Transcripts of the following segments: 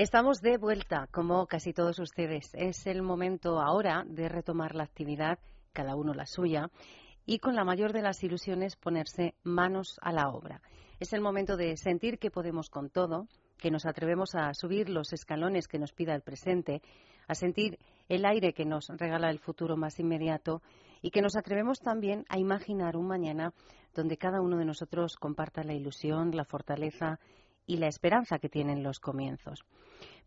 Estamos de vuelta, como casi todos ustedes. Es el momento ahora de retomar la actividad, cada uno la suya, y con la mayor de las ilusiones ponerse manos a la obra. Es el momento de sentir que podemos con todo, que nos atrevemos a subir los escalones que nos pida el presente, a sentir el aire que nos regala el futuro más inmediato y que nos atrevemos también a imaginar un mañana donde cada uno de nosotros comparta la ilusión, la fortaleza y la esperanza que tienen los comienzos.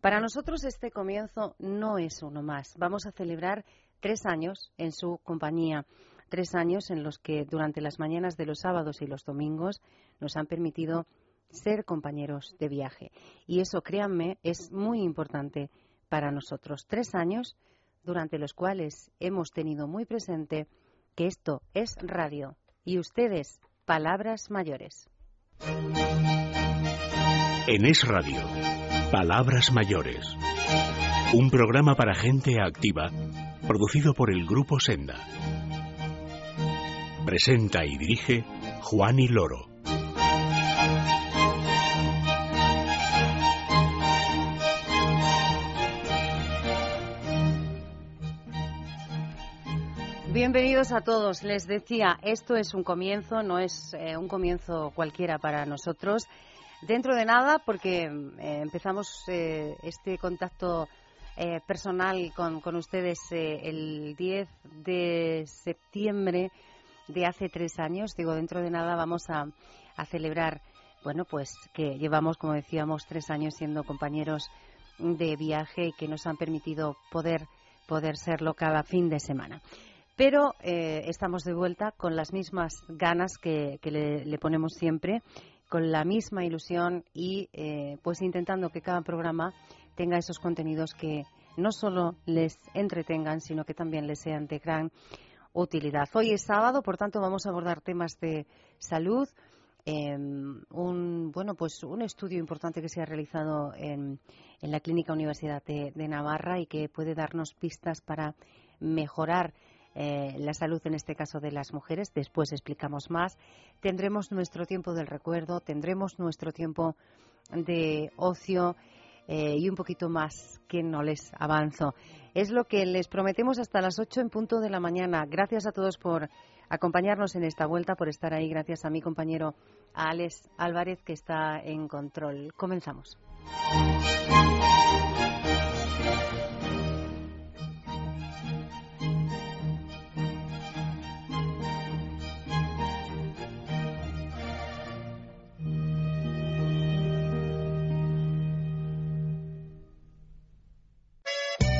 Para nosotros este comienzo no es uno más. Vamos a celebrar tres años en su compañía, tres años en los que durante las mañanas de los sábados y los domingos nos han permitido ser compañeros de viaje. Y eso, créanme, es muy importante para nosotros. Tres años durante los cuales hemos tenido muy presente que esto es radio y ustedes palabras mayores. En Es Radio, Palabras Mayores. Un programa para gente activa, producido por el Grupo Senda. Presenta y dirige Juan y Loro. Bienvenidos a todos. Les decía, esto es un comienzo, no es eh, un comienzo cualquiera para nosotros. Dentro de nada, porque eh, empezamos eh, este contacto eh, personal con, con ustedes el 10 de septiembre de hace tres años. Digo, dentro de nada vamos a, a celebrar, bueno, pues que llevamos, como decíamos, tres años siendo compañeros de viaje y que nos han permitido poder, poder serlo cada fin de semana. Pero estamos de vuelta con las mismas ganas que, le, ponemos siempre con la misma ilusión y eh, pues intentando que cada programa tenga esos contenidos que no solo les entretengan, sino que también les sean de gran utilidad. Hoy es sábado, por tanto vamos a abordar temas de salud. Em, un bueno pues un estudio importante que se ha realizado en, en la Clínica Universidad de, de Navarra y que puede darnos pistas para mejorar eh, la salud en este caso de las mujeres. Después explicamos más. Tendremos nuestro tiempo del recuerdo, tendremos nuestro tiempo de ocio eh, y un poquito más que no les avanzo. Es lo que les prometemos hasta las 8 en punto de la mañana. Gracias a todos por acompañarnos en esta vuelta, por estar ahí. Gracias a mi compañero Alex Álvarez que está en control. Comenzamos.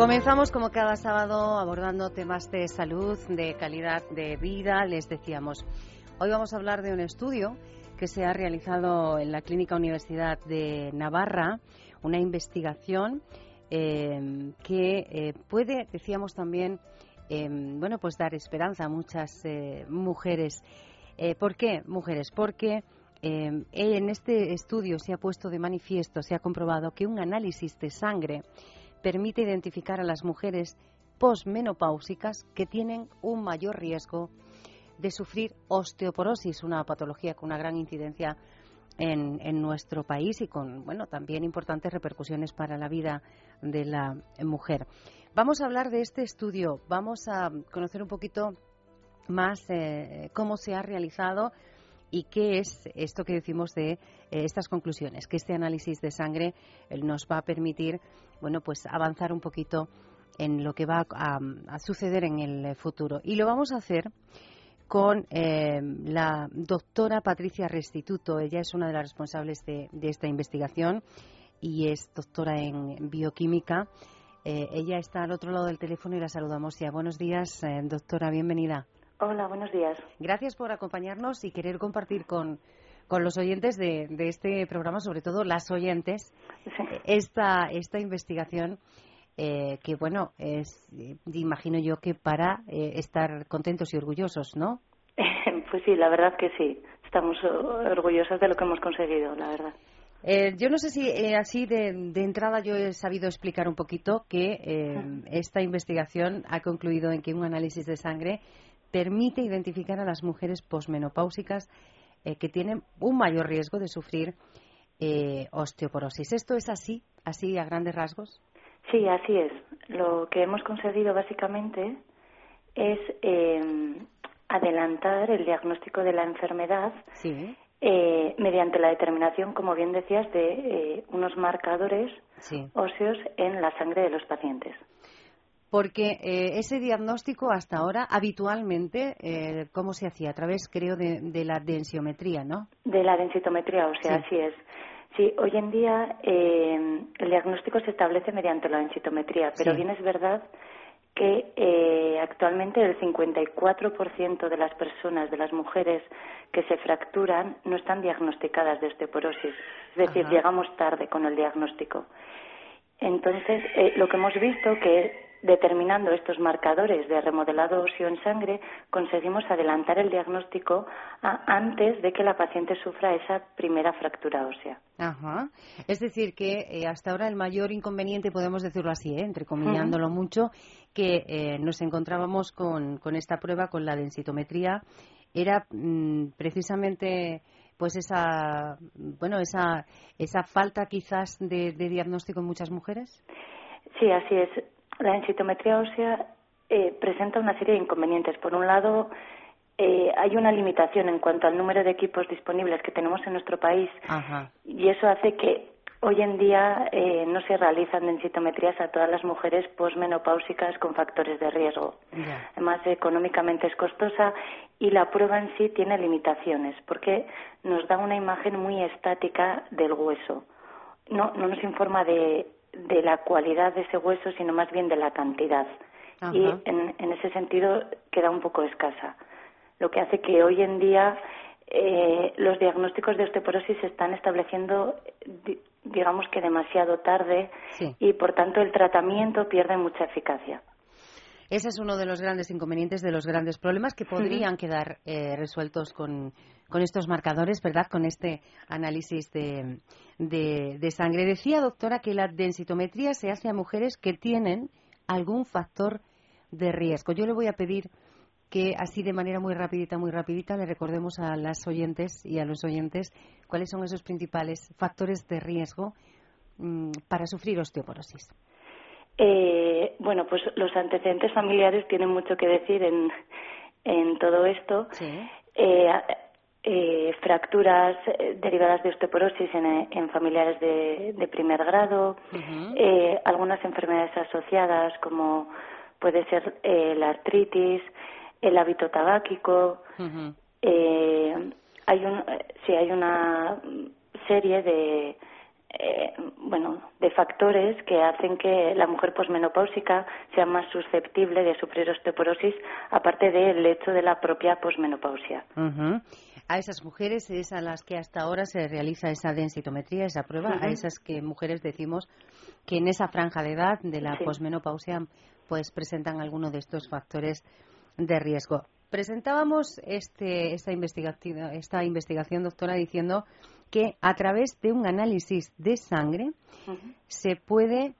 Comenzamos como cada sábado abordando temas de salud, de calidad de vida, les decíamos. Hoy vamos a hablar de un estudio que se ha realizado en la Clínica Universidad de Navarra, una investigación eh, que eh, puede, decíamos también, eh, bueno, pues dar esperanza a muchas eh, mujeres. Eh, ¿Por qué mujeres? Porque en este estudio se ha puesto de manifiesto, se ha comprobado que un análisis de sangre permite identificar a las mujeres posmenopáusicas que tienen un mayor riesgo de sufrir osteoporosis, una patología con una gran incidencia en, en, nuestro país y con bueno también importantes repercusiones para la vida de la mujer. Vamos a hablar de este estudio, vamos a conocer un poquito más eh, cómo se ha realizado y qué es esto que decimos de eh, estas conclusiones, que este análisis de sangre eh, nos va a permitir, bueno, pues avanzar un poquito en lo que va a, suceder en el futuro. Y lo vamos a hacer con eh, la doctora Patricia Restituto. Ella es una de las responsables de, de esta investigación y es doctora en bioquímica. ella está al otro lado del teléfono y la saludamos ya. Buenos días, doctora, bienvenida. Hola, buenos días. Gracias por acompañarnos y querer compartir con, con los oyentes de, de, este programa, sobre todo las oyentes, sí. esta, esta investigación eh, que bueno, es, imagino yo que para estar contentos y orgullosos, ¿no? pues sí, la verdad que sí. Estamos orgullosos de lo que hemos conseguido, la verdad. Eh, yo no sé si eh, así de, entrada yo he sabido explicar un poquito que eh, esta investigación ha concluido en que un análisis de sangre permite identificar a las mujeres posmenopáusicas que tienen un mayor riesgo de sufrir osteoporosis. ¿Esto es así, así a grandes rasgos? Sí, así es. Lo que hemos conseguido básicamente es adelantar el diagnóstico de la enfermedad sí. Eh, mediante la determinación, como bien decías, de eh, unos marcadores óseos en la sangre de los pacientes. Porque eh, ese diagnóstico hasta ahora, habitualmente, ¿cómo se hacía? A través, creo, de, la densiometría, ¿no? De la densitometría, o sea, así es. Sí, hoy en día el diagnóstico se establece mediante la densitometría, pero bien es verdad que eh, actualmente el 54% de las personas, de las mujeres que se fracturan, no están diagnosticadas de osteoporosis. Es decir, llegamos tarde con el diagnóstico. Entonces, eh, lo que hemos visto que determinando estos marcadores de remodelado óseo en sangre, conseguimos adelantar el diagnóstico antes de que la paciente sufra esa primera fractura ósea. Ajá. Es decir, que eh, hasta ahora el mayor inconveniente, podemos decirlo así, ¿eh? entrecomillándolo mucho, que eh, nos encontrábamos con, con, esta prueba, con la densitometría, era mm, precisamente pues esa bueno esa esa falta quizás de, de diagnóstico en muchas mujeres. Sí, así es la densitometría ósea eh, presenta una serie de inconvenientes. Por un lado, eh, hay una limitación en cuanto al número de equipos disponibles que tenemos en nuestro país y eso hace que hoy en día eh, no se realizan densitometrías a todas las mujeres posmenopáusicas con factores de riesgo. Además, económicamente es costosa y la prueba en sí tiene limitaciones porque nos da una imagen muy estática del hueso. No, no nos informa de de la cualidad de ese hueso, sino más bien de la cantidad. Y en, en, ese sentido queda un poco escasa. Lo que hace que hoy en día eh, los diagnósticos de osteoporosis se están estableciendo, digamos que demasiado tarde, y por tanto el tratamiento pierde mucha eficacia. Ese es uno de los grandes inconvenientes, de los grandes problemas que podrían quedar eh, resueltos con, estos marcadores, ¿verdad? Con este análisis de, de, sangre. Decía, doctora, que la densitometría se hace a mujeres que tienen algún factor de riesgo. Yo le voy a pedir que así de manera muy rapidita, muy rapidita, le recordemos a las oyentes y a los oyentes cuáles son esos principales factores de riesgo mm, para sufrir osteoporosis. Eh, bueno, pues los antecedentes familiares tienen mucho que decir en, en todo esto. Eh, eh, fracturas derivadas de osteoporosis en, familiares de, primer grado, algunas enfermedades asociadas como puede ser la artritis, el hábito tabáquico. hay un, sí, hay una serie de eh, bueno, de factores que hacen que la mujer posmenopáusica sea más susceptible de sufrir osteoporosis, aparte del hecho de la propia posmenopausia. A esas mujeres es a las que hasta ahora se realiza esa densitometría, esa prueba, a esas que mujeres decimos que en esa franja de edad de la posmenopausia pues presentan alguno de estos factores de riesgo. Presentábamos este, esta, investigación, esta investigación, doctora, diciendo que a través de un análisis de sangre se puede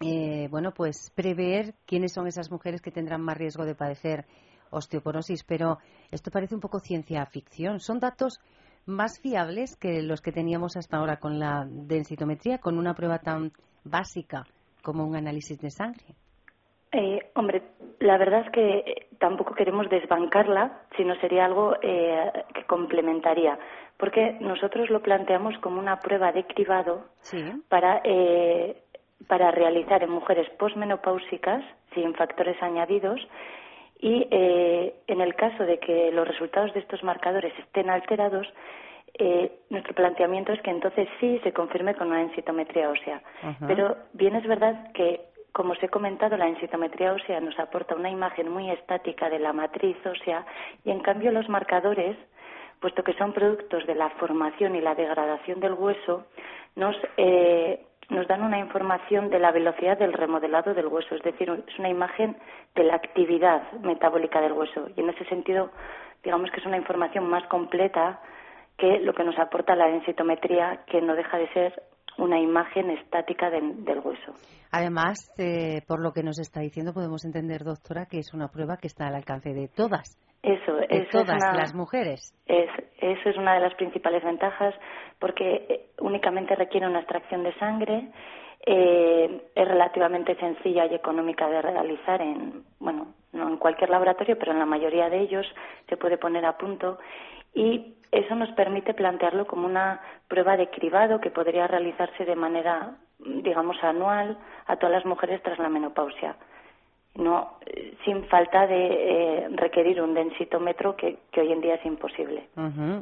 eh, bueno pues prever quiénes son esas mujeres que tendrán más riesgo de padecer osteoporosis pero esto parece un poco ciencia ficción. Son datos más fiables que los que teníamos hasta ahora con la densitometría con una prueba tan básica como un análisis de sangre eh, hombre, la verdad es que eh, tampoco queremos desbancarla, sino sería algo eh, que complementaría, porque nosotros lo planteamos como una prueba de cribado para, eh, para realizar en mujeres posmenopáusicas sin factores añadidos y eh, en el caso de que los resultados de estos marcadores estén alterados, eh, nuestro planteamiento es que entonces sí se confirme con una densitometría ósea. Pero bien es verdad que como os he comentado, la densitometría ósea nos aporta una imagen muy estática de la matriz ósea y, en cambio, los marcadores, puesto que son productos de la formación y la degradación del hueso, nos, eh, nos dan una información de la velocidad del remodelado del hueso, es decir, es una imagen de la actividad metabólica del hueso. Y en ese sentido, digamos que es una información más completa que lo que nos aporta la densitometría, que no deja de ser una imagen estática del hueso. Además, eh, por lo que nos está diciendo, podemos entender, doctora, que es una prueba que está al alcance de todas. Eso, de todas las mujeres. Es, eso es una de las principales ventajas, porque eh, únicamente requiere una extracción de sangre. Eh, es relativamente sencilla y económica de realizar en, bueno, no en cualquier laboratorio, pero en la mayoría de ellos se puede poner a punto y eso nos permite plantearlo como una prueba de cribado que podría realizarse de manera, digamos, anual a todas las mujeres tras la menopausia. No, sin falta de eh, requerir un densitómetro que, hoy en día es imposible.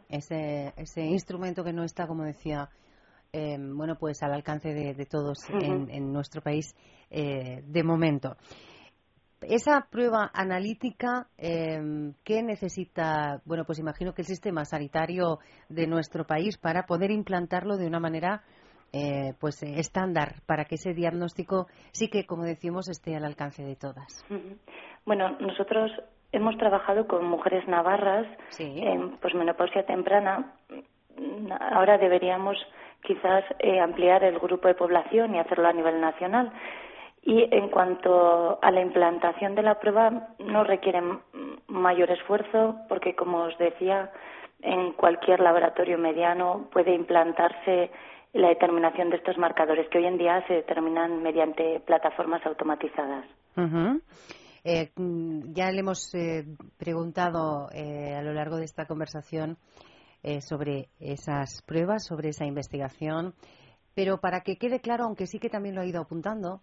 ese, ese instrumento que no está, como decía, eh, bueno, pues al alcance de, todos en, nuestro país eh, de momento esa prueba analítica, eh, ¿qué necesita? Bueno, pues imagino que el sistema sanitario de nuestro país para poder implantarlo de una manera eh, pues estándar para que ese diagnóstico sí que, como decimos, esté al alcance de todas. Bueno, nosotros hemos trabajado con mujeres navarras en menopausia temprana. Ahora deberíamos quizás eh, ampliar el grupo de población y hacerlo a nivel nacional. Y en cuanto a la implantación de la prueba, no requiere mayor esfuerzo porque, como os decía, en cualquier laboratorio mediano puede implantarse la determinación de estos marcadores que hoy en día se determinan mediante plataformas automatizadas. Eh, ya le hemos eh, preguntado eh, a lo largo de esta conversación sobre esas pruebas, sobre esa investigación. Pero para que quede claro, aunque sí que también lo ha ido apuntando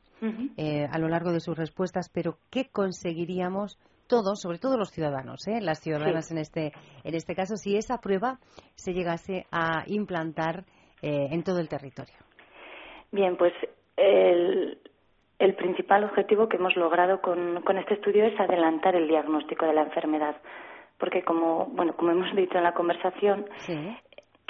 eh, a lo largo de sus respuestas, pero ¿qué conseguiríamos todos, sobre todo los ciudadanos, eh, las ciudadanas en, este, en este caso, si esa prueba se llegase a implantar eh, en todo el territorio? Bien, pues el, el principal objetivo que hemos logrado con, con este estudio es adelantar el diagnóstico de la enfermedad porque como bueno como hemos dicho en la conversación sí.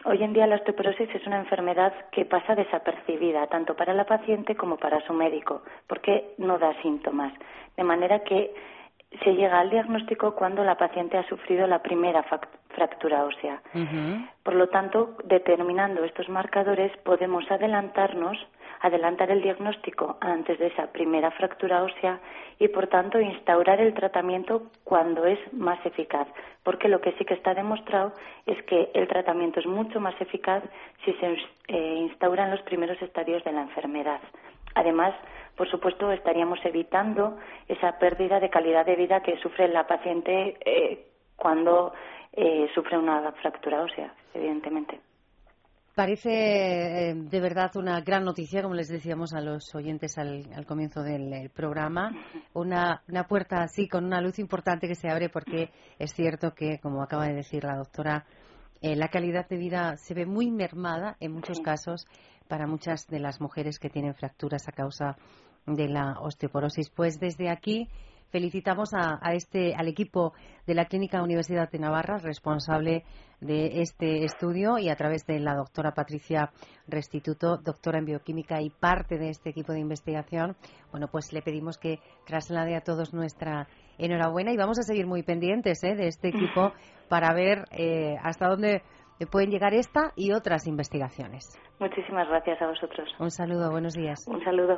Hoy en día la osteoporosis es una enfermedad que pasa desapercibida tanto para la paciente como para su médico, porque no da síntomas. De manera que se llega al diagnóstico cuando la paciente ha sufrido la primera fractura ósea. Por lo tanto, determinando estos marcadores podemos adelantarnos adelantar el diagnóstico antes de esa primera fractura ósea y, por tanto, instaurar el tratamiento cuando es más eficaz, porque lo que sí que está demostrado es que el tratamiento es mucho más eficaz si se eh, instaura en los primeros estadios de la enfermedad. Además, por supuesto, estaríamos evitando esa pérdida de calidad de vida que sufre la paciente eh, cuando eh, sufre una fractura ósea, evidentemente. Parece eh, de verdad una gran noticia, como les decíamos a los oyentes al, comienzo del programa, una, una, puerta así con una luz importante que se abre porque es cierto que, como acaba de decir la doctora, eh, la calidad de vida se ve muy mermada en muchos casos para muchas de las mujeres que tienen fracturas a causa de la osteoporosis. Pues desde aquí felicitamos a, este, al equipo de la Clínica Universidad de Navarra, responsable de este estudio, y a través de la doctora Patricia Restituto, doctora en bioquímica y parte de este equipo de investigación. Bueno, pues le pedimos que traslade a todos nuestra enhorabuena y vamos a seguir muy pendientes ¿eh? de este equipo para ver eh, hasta dónde pueden llegar esta y otras investigaciones. Muchísimas gracias a vosotros. Un saludo, buenos días. Un saludo.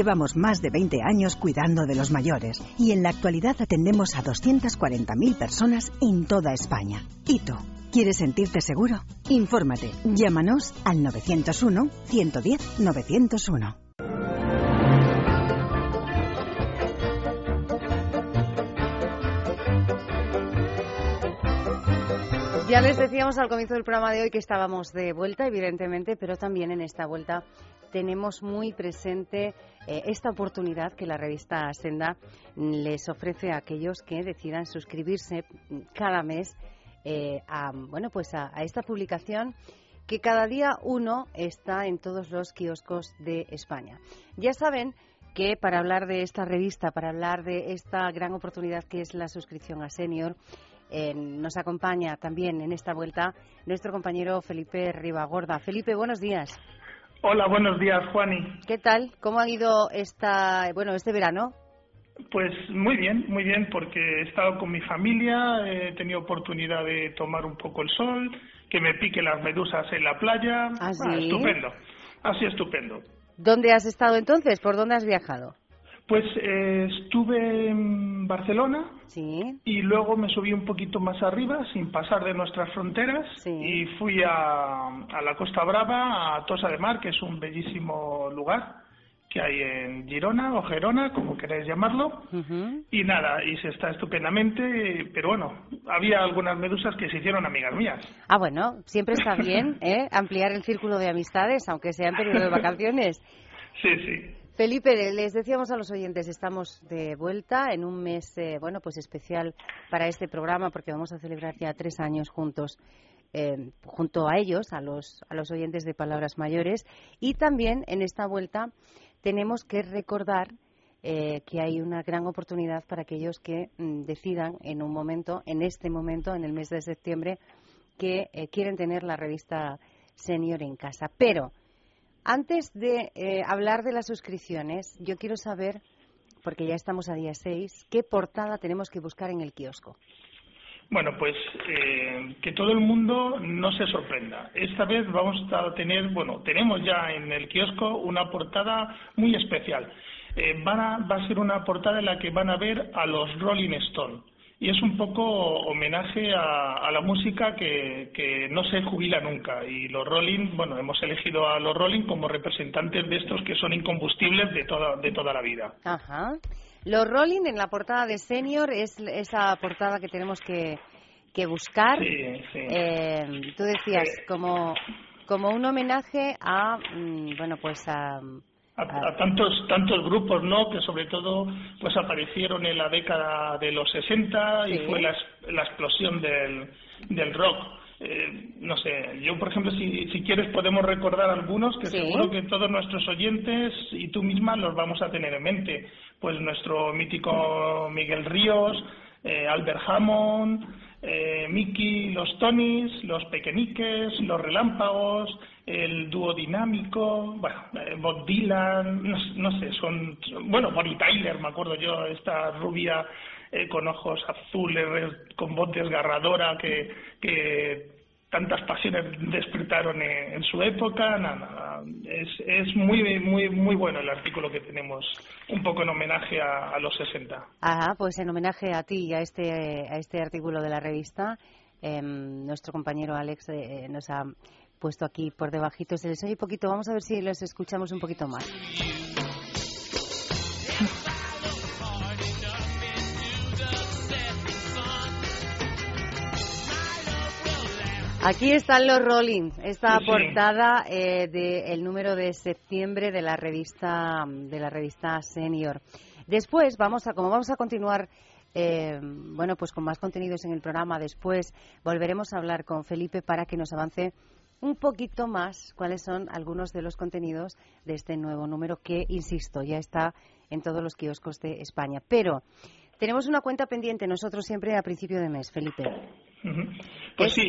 Llevamos más de 20 años cuidando de los mayores y en la actualidad atendemos a 240.000 personas en toda España. ¿Y tú? ¿Quieres sentirte seguro? Infórmate. Llámanos al 901 110 901. Ya les decíamos al comienzo del programa de hoy que estábamos de vuelta, evidentemente, pero también en esta vuelta tenemos muy presente eh, esta oportunidad que la revista Senda les ofrece a aquellos que decidan suscribirse cada mes eh, a, bueno, pues a, esta publicación que cada día uno está en todos los kioscos de España. Ya saben que para hablar de esta revista, para hablar de esta gran oportunidad que es la suscripción a Senior, eh, nos acompaña también en esta vuelta nuestro compañero Felipe Ribagorda. Felipe, buenos días. Hola, buenos días, Juani. ¿Qué tal? ¿Cómo ha ido esta, bueno, este verano? Pues muy bien, muy bien, porque he estado con mi familia, he tenido oportunidad de tomar un poco el sol, que me pique las medusas en la playa. ¿Ah, ah estupendo, así estupendo. ¿Dónde has estado entonces? ¿Por dónde has viajado? Pues eh, estuve en Barcelona sí. y luego me subí un poquito más arriba sin pasar de nuestras fronteras y fui a, a, la Costa Brava, a Tosa de Mar, que es un bellísimo lugar que hay en Girona o Gerona, como queráis llamarlo. Y nada, y se está estupendamente, pero bueno, había algunas medusas que se hicieron amigas mías. Ah, bueno, siempre está bien ¿eh? ampliar el círculo de amistades, aunque sea en periodo de vacaciones. sí, sí. Felipe, les decíamos a los oyentes, estamos de vuelta en un mes, eh, bueno, pues especial para este programa porque vamos a celebrar ya tres años juntos, eh, junto a ellos, a los, a los oyentes de Palabras Mayores. Y también en esta vuelta tenemos que recordar eh, que hay una gran oportunidad para aquellos que mm, decidan en un momento, en este momento, en el mes de septiembre, que quieren tener la revista Senior en casa. Pero antes de eh, hablar de las suscripciones, yo quiero saber, porque ya estamos a día 6, ¿qué portada tenemos que buscar en el kiosco? Bueno, pues eh, que todo el mundo no se sorprenda. Esta vez vamos a tener, bueno, tenemos ya en el kiosco una portada muy especial. Eh, va a ser una portada en la que van a ver a los Rolling Stones y es un poco homenaje a, la música que, no se jubila nunca. Y los Rolling, bueno, hemos elegido a los Rolling como representantes de estos que son incombustibles de toda, de toda la vida. Ajá. Los Rolling en la portada de Senior es esa portada que tenemos que, que buscar. Sí, sí. Eh, tú decías, como, como un homenaje a, mm, bueno, pues a a, tantos tantos grupos no que sobre todo pues aparecieron en la década de los 60 y fue la, la, explosión del, del rock. Eh, no sé yo por ejemplo si, si quieres podemos recordar algunos que seguro que todos nuestros oyentes y tú misma los vamos a tener en mente. Pues nuestro mítico Miguel Ríos eh, Albert Hammond eh, Mickey, los Tonys, los Pequeñiques, los Relámpagos, el dúo dinámico, bueno, eh, Bob Dylan, no, sé, son, bueno, Bonnie Tyler, me acuerdo yo, esta rubia eh, con ojos azules, con voz desgarradora que, que tantas pasiones despertaron en, su época. Nada, es, es muy, muy, muy bueno el artículo que tenemos, un poco en homenaje a, los 60. Ah, pues en homenaje a ti y a este, a este artículo de la revista, em, nuestro compañero Alex eh, nos ha puesto aquí por debajito. Se les oye poquito, vamos a ver si los escuchamos un poquito más. Aquí están los Rolling, esta portada eh, del número de septiembre de la revista de la revista Senior. Después vamos a, como vamos a continuar, eh, bueno, pues con más contenidos en el programa. Después volveremos a hablar con Felipe para que nos avance un poquito más cuáles son algunos de los contenidos de este nuevo número que, insisto, ya está en todos los kioscos de España. Pero tenemos una cuenta pendiente nosotros siempre a principio de mes, Felipe. Pues sí,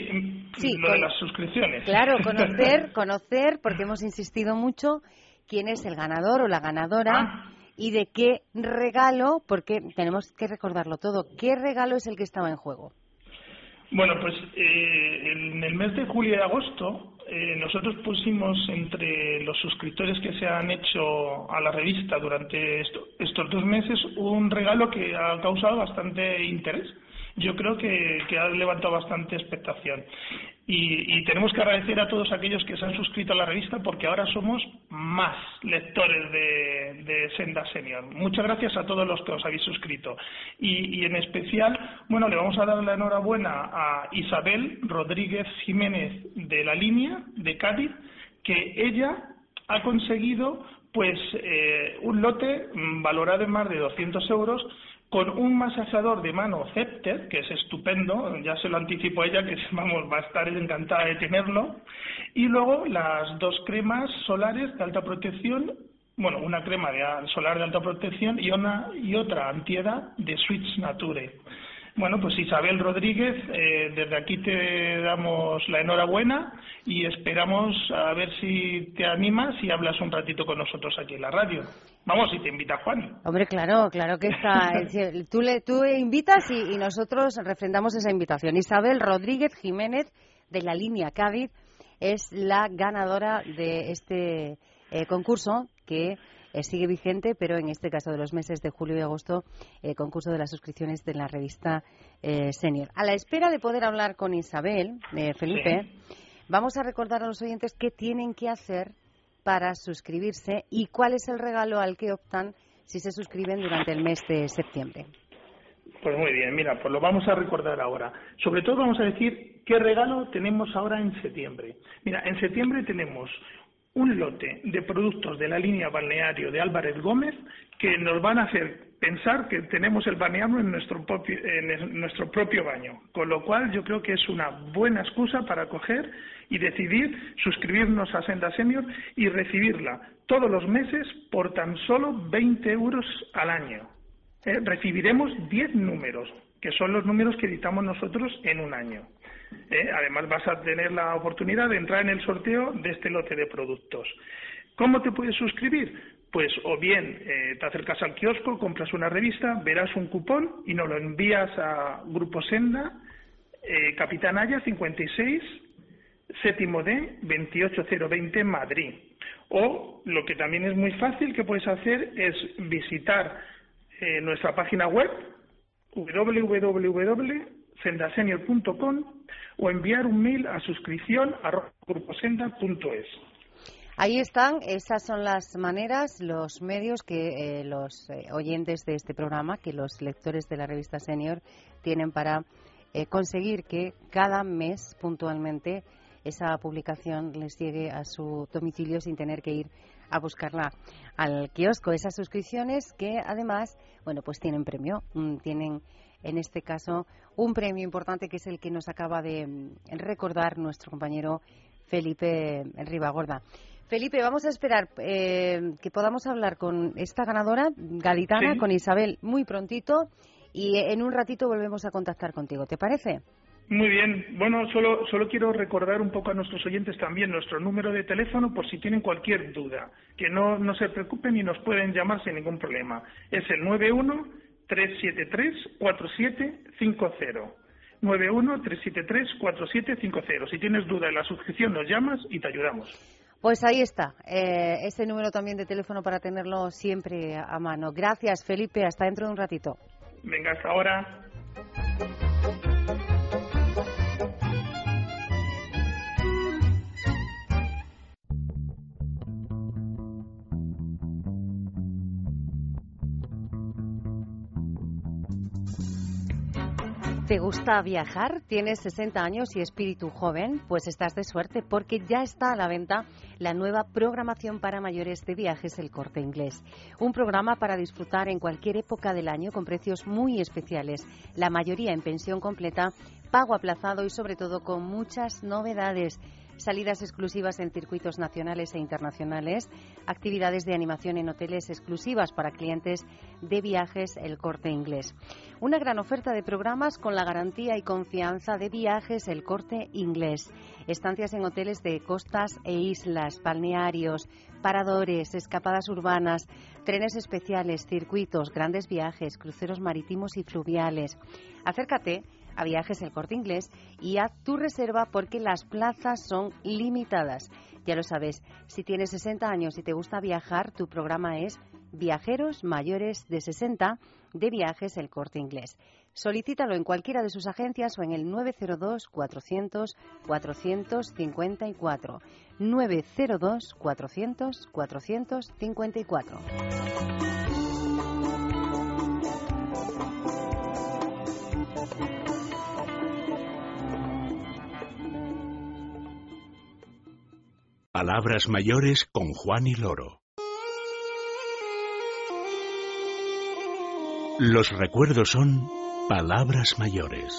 lo de las suscripciones. Claro, conocer, conocer, porque hemos insistido mucho quién es el ganador o la ganadora ah. y de qué regalo, porque tenemos que recordarlo todo, qué regalo es el que estaba en juego. Bueno, pues eh, en el mes de julio y agosto eh, nosotros pusimos entre los suscriptores que se han hecho a la revista durante estos dos meses un regalo que ha causado bastante interés yo creo que, ha levantado bastante expectación. Y, tenemos que agradecer a todos aquellos que se han suscrito a la revista porque ahora somos más lectores de, Senda Senior. Muchas gracias a todos los que os habéis suscrito. Y, en especial, bueno, le vamos a dar la enhorabuena a Isabel Rodríguez Jiménez de la línea de Cádiz, que ella ha conseguido pues eh, un lote valorado en más de 200 euros con un masajeador de mano Cepter, que es estupendo, ya se lo anticipo a ella, que vamos, va a estar encantada de tenerlo, y luego las dos cremas solares de alta protección, bueno, una crema de solar de alta protección y, una, y otra antiedad de Switch Nature. Bueno, pues Isabel Rodríguez, eh, desde aquí te damos la enhorabuena y esperamos a ver si te animas y hablas un ratito con nosotros aquí en la radio. Vamos, si te invita Juan. Hombre, claro, claro que está. tú, le, tú invitas y, nosotros refrendamos esa invitación. Isabel Rodríguez Jiménez, de la línea Cádiz, es la ganadora de este eh, concurso que eh, sigue vigente, pero en este caso de los meses de julio y agosto, eh, concurso de las suscripciones de la revista Senior. A la espera de poder hablar con Isabel, Felipe, vamos a recordar a los oyentes qué tienen que hacer para suscribirse y cuál es el regalo al que optan si se suscriben durante el mes de septiembre. Pues muy bien, mira, pues lo vamos a recordar ahora. Sobre todo vamos a decir qué regalo tenemos ahora en septiembre. Mira, en septiembre tenemos un lote de productos de la línea balneario de Álvarez Gómez que nos van a hacer pensar que tenemos el balneario en nuestro, propio, en nuestro propio baño. Con lo cual yo creo que es una buena excusa para coger y decidir suscribirnos a Senda Senior y recibirla todos los meses por tan solo 20 euros al año. Eh, recibiremos 10 números, que son los números que editamos nosotros en un año. Eh, además vas a tener la oportunidad de entrar en el sorteo de este lote de productos. ¿Cómo te puedes suscribir? Pues o bien eh, te acercas al kiosco, compras una revista, verás un cupón y nos lo envías a Grupo Senda, eh, Capitanaya 56, séptimo D, 28020 Madrid. O lo que también es muy fácil que puedes hacer es visitar eh, nuestra página web www.sendasenior.com o enviar un mail a suscripción. Ahí están, esas son las maneras, los medios que eh, los eh, oyentes de este programa, que los lectores de la revista Senior tienen para eh, conseguir que cada mes puntualmente esa publicación les llegue a su domicilio sin tener que ir a buscarla al kiosco. Esas suscripciones que además, bueno, pues tienen premio, mm, tienen en este caso un premio importante que es el que nos acaba de mm, recordar nuestro compañero Felipe Ribagorda. Felipe, vamos a esperar eh, que podamos hablar con esta ganadora gaditana, con Isabel, muy prontito y en un ratito volvemos a contactar contigo. ¿Te parece? Muy bien. Bueno, solo, solo quiero recordar un poco a nuestros oyentes también nuestro número de teléfono por si tienen cualquier duda. Que no, no se preocupen y nos pueden llamar sin ningún problema. Es el 91 373 4750. 91 373 4750. Si tienes duda en la suscripción, nos llamas y te ayudamos. Pues ahí está, eh, ese número también de teléfono para tenerlo siempre a mano. Gracias, Felipe. Hasta dentro de un ratito. Venga, hasta ahora. ¿Te gusta viajar? ¿Tienes 60 años y espíritu joven? Pues estás de suerte porque ya está a la venta la nueva programación para mayores de viajes El Corte Inglés. Un programa para disfrutar en cualquier época del año con precios muy especiales, la mayoría en pensión completa, pago aplazado y sobre todo con muchas novedades salidas exclusivas en circuitos nacionales e internacionales, actividades de animación en hoteles exclusivas para clientes de viajes El Corte Inglés. Una gran oferta de programas con la garantía y confianza de viajes El Corte Inglés. Estancias en hoteles de costas e islas, balnearios, paradores, escapadas urbanas, trenes especiales, circuitos, grandes viajes, cruceros marítimos y fluviales. Acércate a Viajes El Corte Inglés y haz tu reserva porque las plazas son limitadas. Ya lo sabes, si tienes 60 años y te gusta viajar, tu programa es viajeros mayores de 60 de viajes el corte inglés. Solicítalo en cualquiera de sus agencias o en el 902 400 454. 902 400 454. Palabras mayores con Juan y Loro. Los recuerdos son palabras mayores.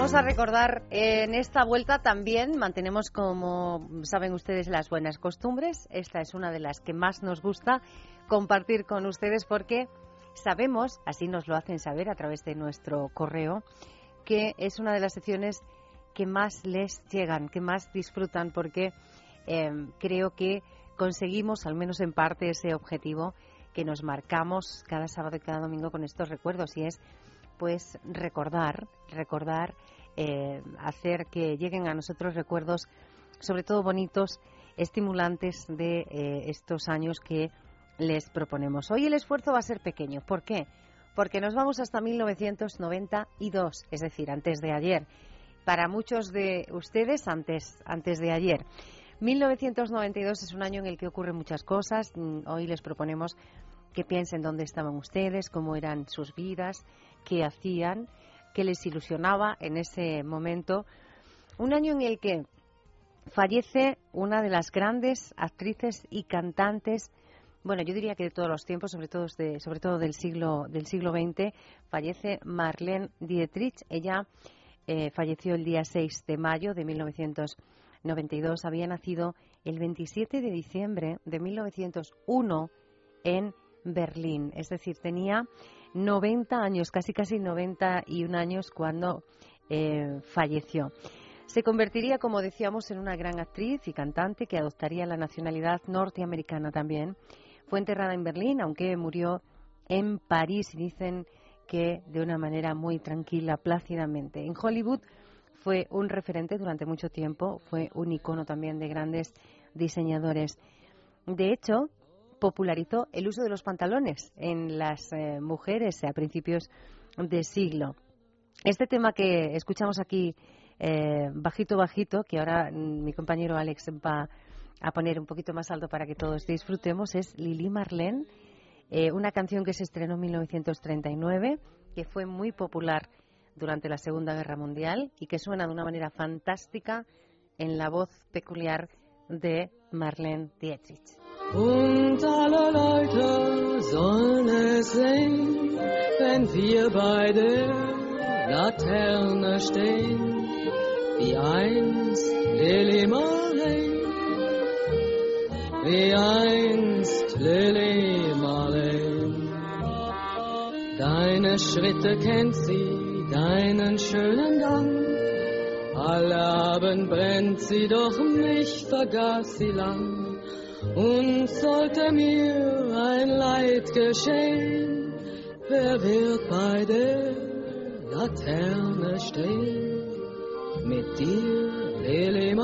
Vamos a recordar en esta vuelta también mantenemos como saben ustedes las buenas costumbres. Esta es una de las que más nos gusta compartir con ustedes porque sabemos, así nos lo hacen saber a través de nuestro correo, que es una de las secciones que más les llegan, que más disfrutan porque em, creo que conseguimos, al menos en parte, ese objetivo que nos marcamos cada sábado y cada domingo con estos recuerdos y es pues recordar, recordar, eh, hacer que lleguen a nosotros recuerdos, sobre todo bonitos, estimulantes de eh, estos años que les proponemos. Hoy el esfuerzo va a ser pequeño. ¿Por qué? Porque nos vamos hasta 1992, es decir, antes de ayer. Para muchos de ustedes, antes, antes de ayer. 1992 es un año en el que ocurren muchas cosas. Mm, hoy les proponemos que piensen dónde estaban ustedes, cómo eran sus vidas, qué hacían, qué les ilusionaba en ese momento. Un año en el que fallece una de las grandes actrices y cantantes, bueno, yo diría que de todos los tiempos, sobre todo, de, sobre todo del siglo del siglo XX, fallece Marlene Dietrich. Ella eh, falleció el día 6 de mayo de 1992. Había nacido el 27 de diciembre de 1901 en Berlín, es decir, tenía 90 años, casi casi 91 años cuando eh, falleció. Se convertiría, como decíamos, en una gran actriz y cantante que adoptaría la nacionalidad norteamericana también. Fue enterrada en Berlín, aunque murió en París y dicen que de una manera muy tranquila, plácidamente. En Hollywood fue un referente durante mucho tiempo, fue un icono también de grandes diseñadores. De hecho, popularizó el uso de los pantalones en las eh, mujeres a principios de siglo. Este tema que escuchamos aquí, eh, bajito, bajito, que ahora mm, mi compañero Alex va a poner un poquito más alto para que todos disfrutemos, es Lili Marlene, eh, una canción que se estrenó en 1939, que fue muy popular durante la Segunda Guerra Mundial y que suena de una manera fantástica en la voz peculiar de Marlene Dietrich. Und alle Leute sollen es sehen, wenn wir bei der Laterne stehen, wie einst Lily Marley, wie einst Lily Marley. Deine Schritte kennt sie, deinen schönen Gang. Alle Abend brennt sie, doch mich vergaß sie lang. Und sollte mir ein Leid geschehen, wer wird bei der Laterne stehen? Mit dir, Lili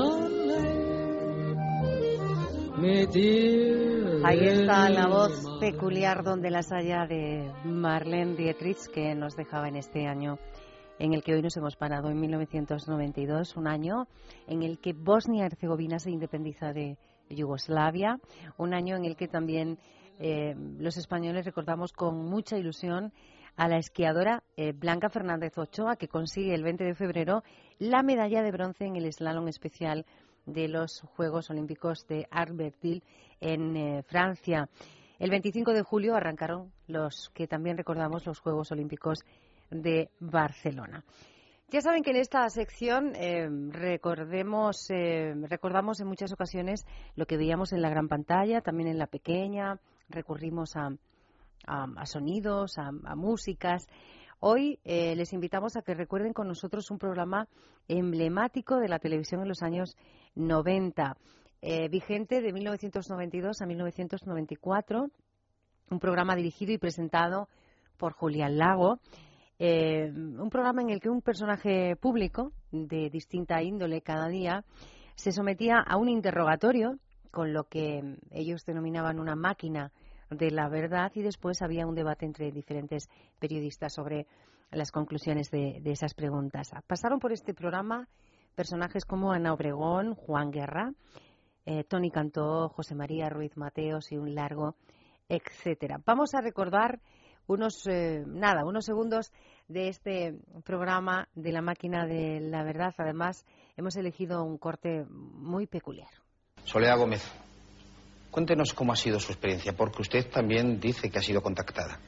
mit dir. Ahí está la voz peculiar donde las haya de Marlene Dietrich que nos dejaba en este año en el que hoy nos hemos parado en 1992, un año en el que Bosnia-Herzegovina se independiza de Yugoslavia, un año en el que también eh, los españoles recordamos con mucha ilusión a la esquiadora eh, Blanca Fernández Ochoa, que consigue el 20 de febrero la medalla de bronce en el slalom especial de los Juegos Olímpicos de Arberville en eh, Francia. El 25 de julio arrancaron los que también recordamos los Juegos Olímpicos de Barcelona. Ya saben que en esta sección eh, recordemos, eh, recordamos en muchas ocasiones lo que veíamos en la gran pantalla, también en la pequeña, recurrimos a, sonidos, a, músicas. Hoy eh, les invitamos a que recuerden con nosotros un programa emblemático de la televisión en los años 90, vigente de 1992 a 1994, un programa dirigido y presentado por Julián Lago. Eh, un programa en el que un personaje público de distinta índole cada día se sometía a un interrogatorio con lo que ellos denominaban una máquina de la verdad y después había un debate entre diferentes periodistas sobre las conclusiones de, esas preguntas. Pasaron por este programa personajes como Ana Obregón, Juan Guerra, eh, Tony Cantó, José María Ruiz Mateos y un largo etcétera. Vamos a recordar unos eh, nada, unos segundos de este programa de la máquina de la verdad. Además, hemos elegido un corte muy peculiar. Soledad Gómez, cuéntenos cómo ha sido su experiencia, porque usted también dice que ha sido contactada.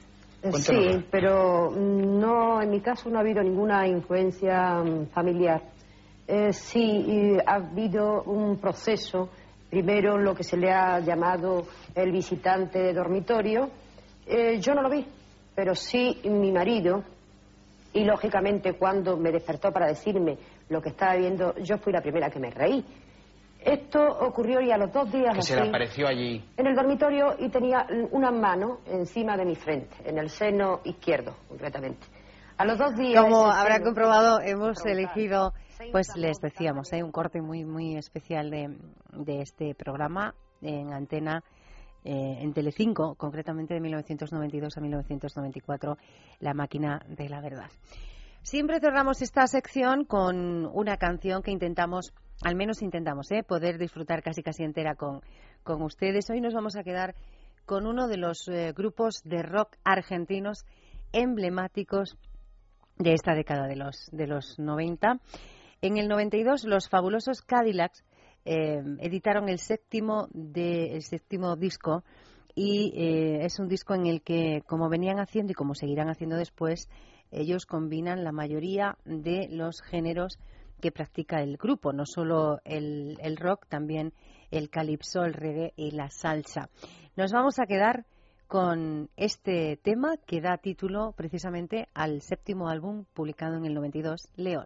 Sí, pero no, en mi caso no ha habido ninguna influencia mm, familiar. Eh, sí, ha habido un proceso, primero lo que se le ha llamado el visitante de dormitorio. Eh, yo no lo vi, pero sí mi marido, y lógicamente cuando me despertó para decirme lo que estaba viendo, yo fui la primera que me reí. Esto ocurrió y a los dos días. Que se le apareció allí. En el dormitorio y tenía una mano encima de mi frente, en el seno izquierdo, concretamente. A los dos días. Como habrá comprobado, hemos elegido, pues les decíamos, hay un corte muy, muy especial de, de este programa en antena. Eh, en Telecinco, concretamente de 1992 a 1994, La máquina de la verdad. Siempre cerramos esta sección con una canción que intentamos al menos intentamos ¿eh? poder disfrutar casi casi entera con, con ustedes. Hoy nos vamos a quedar con uno de los eh, grupos de rock argentinos emblemáticos de esta década de los, de los 90. En el 92, los fabulosos Cadillacs eh, editaron el séptimo, el séptimo disco y eh, es un disco en el que, como venían haciendo y como seguirán haciendo después, ellos combinan la mayoría de los géneros que practica el grupo, no solo el, el rock, también el calipso, el reggae y la salsa. Nos vamos a quedar con este tema que da título precisamente al séptimo álbum publicado en el 92, León.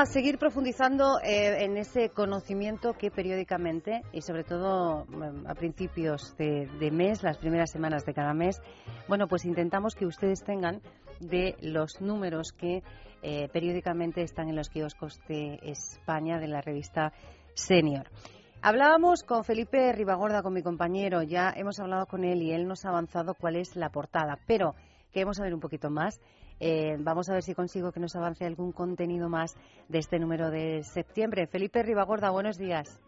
A seguir profundizando eh, en ese conocimiento que periódicamente y sobre todo mm, a principios de, mes, las primeras semanas de cada mes, bueno, pues intentamos que ustedes tengan de los números que eh, periódicamente están en los kioscos de España de la revista Senior. Hablábamos con Felipe Ribagorda, con mi compañero, ya hemos hablado con él y él nos ha avanzado cuál es la portada, pero queremos saber un poquito más eh, vamos a ver si consigo que nos avance algún contenido más de este número de septiembre. Felipe Ribagorda, buenos días.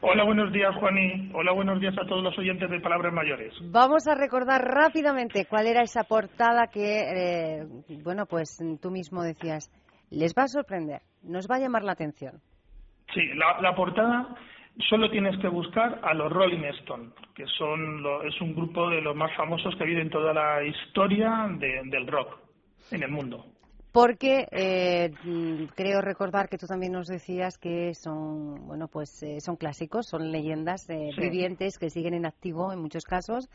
Hola, buenos días, Juaní. Hola, buenos días a todos los oyentes de Palabras Mayores. Vamos a recordar rápidamente cuál era esa portada que, eh, bueno, pues tú mismo decías, les va a sorprender, nos va a llamar la atención. Sí, la, portada solo tienes que buscar a los Rolling Stones, que son es un grupo de los más famosos que ha habido en toda la historia del rock en el mundo. Porque eh, creo recordar que tú también nos decías que son, bueno, pues eh, son clásicos, son leyendas eh, vivientes que siguen en activo en muchos casos.